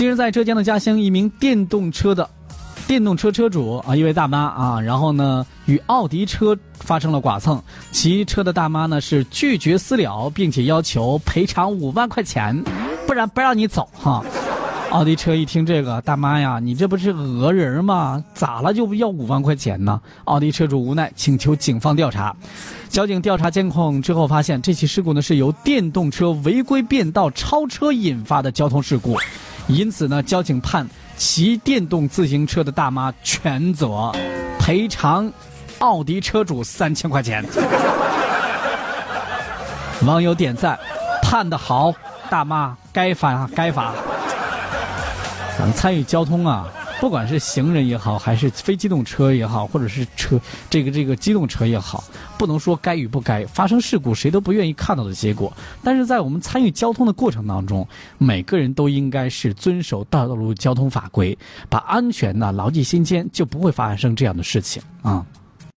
近日，在浙江的嘉兴，一名电动车的电动车车主啊，一位大妈啊，然后呢与奥迪车发生了剐蹭，骑车的大妈呢是拒绝私了，并且要求赔偿五万块钱，不然不让你走哈。奥迪车一听这个，大妈呀，你这不是讹人吗？咋了就要五万块钱呢？奥迪车主无奈请求警方调查。交警调查监控之后发现，这起事故呢是由电动车违规变道超车引发的交通事故，因此呢，交警判骑电动自行车的大妈全责，赔偿奥迪车主三千块钱。网友点赞，判的好，大妈该罚该罚。咱们参与交通啊，不管是行人也好，还是非机动车也好，或者是车这个这个机动车也好，不能说该与不该发生事故，谁都不愿意看到的结果。但是在我们参与交通的过程当中，每个人都应该是遵守道路交通法规，把安全呢牢记心间，就不会发生这样的事情啊。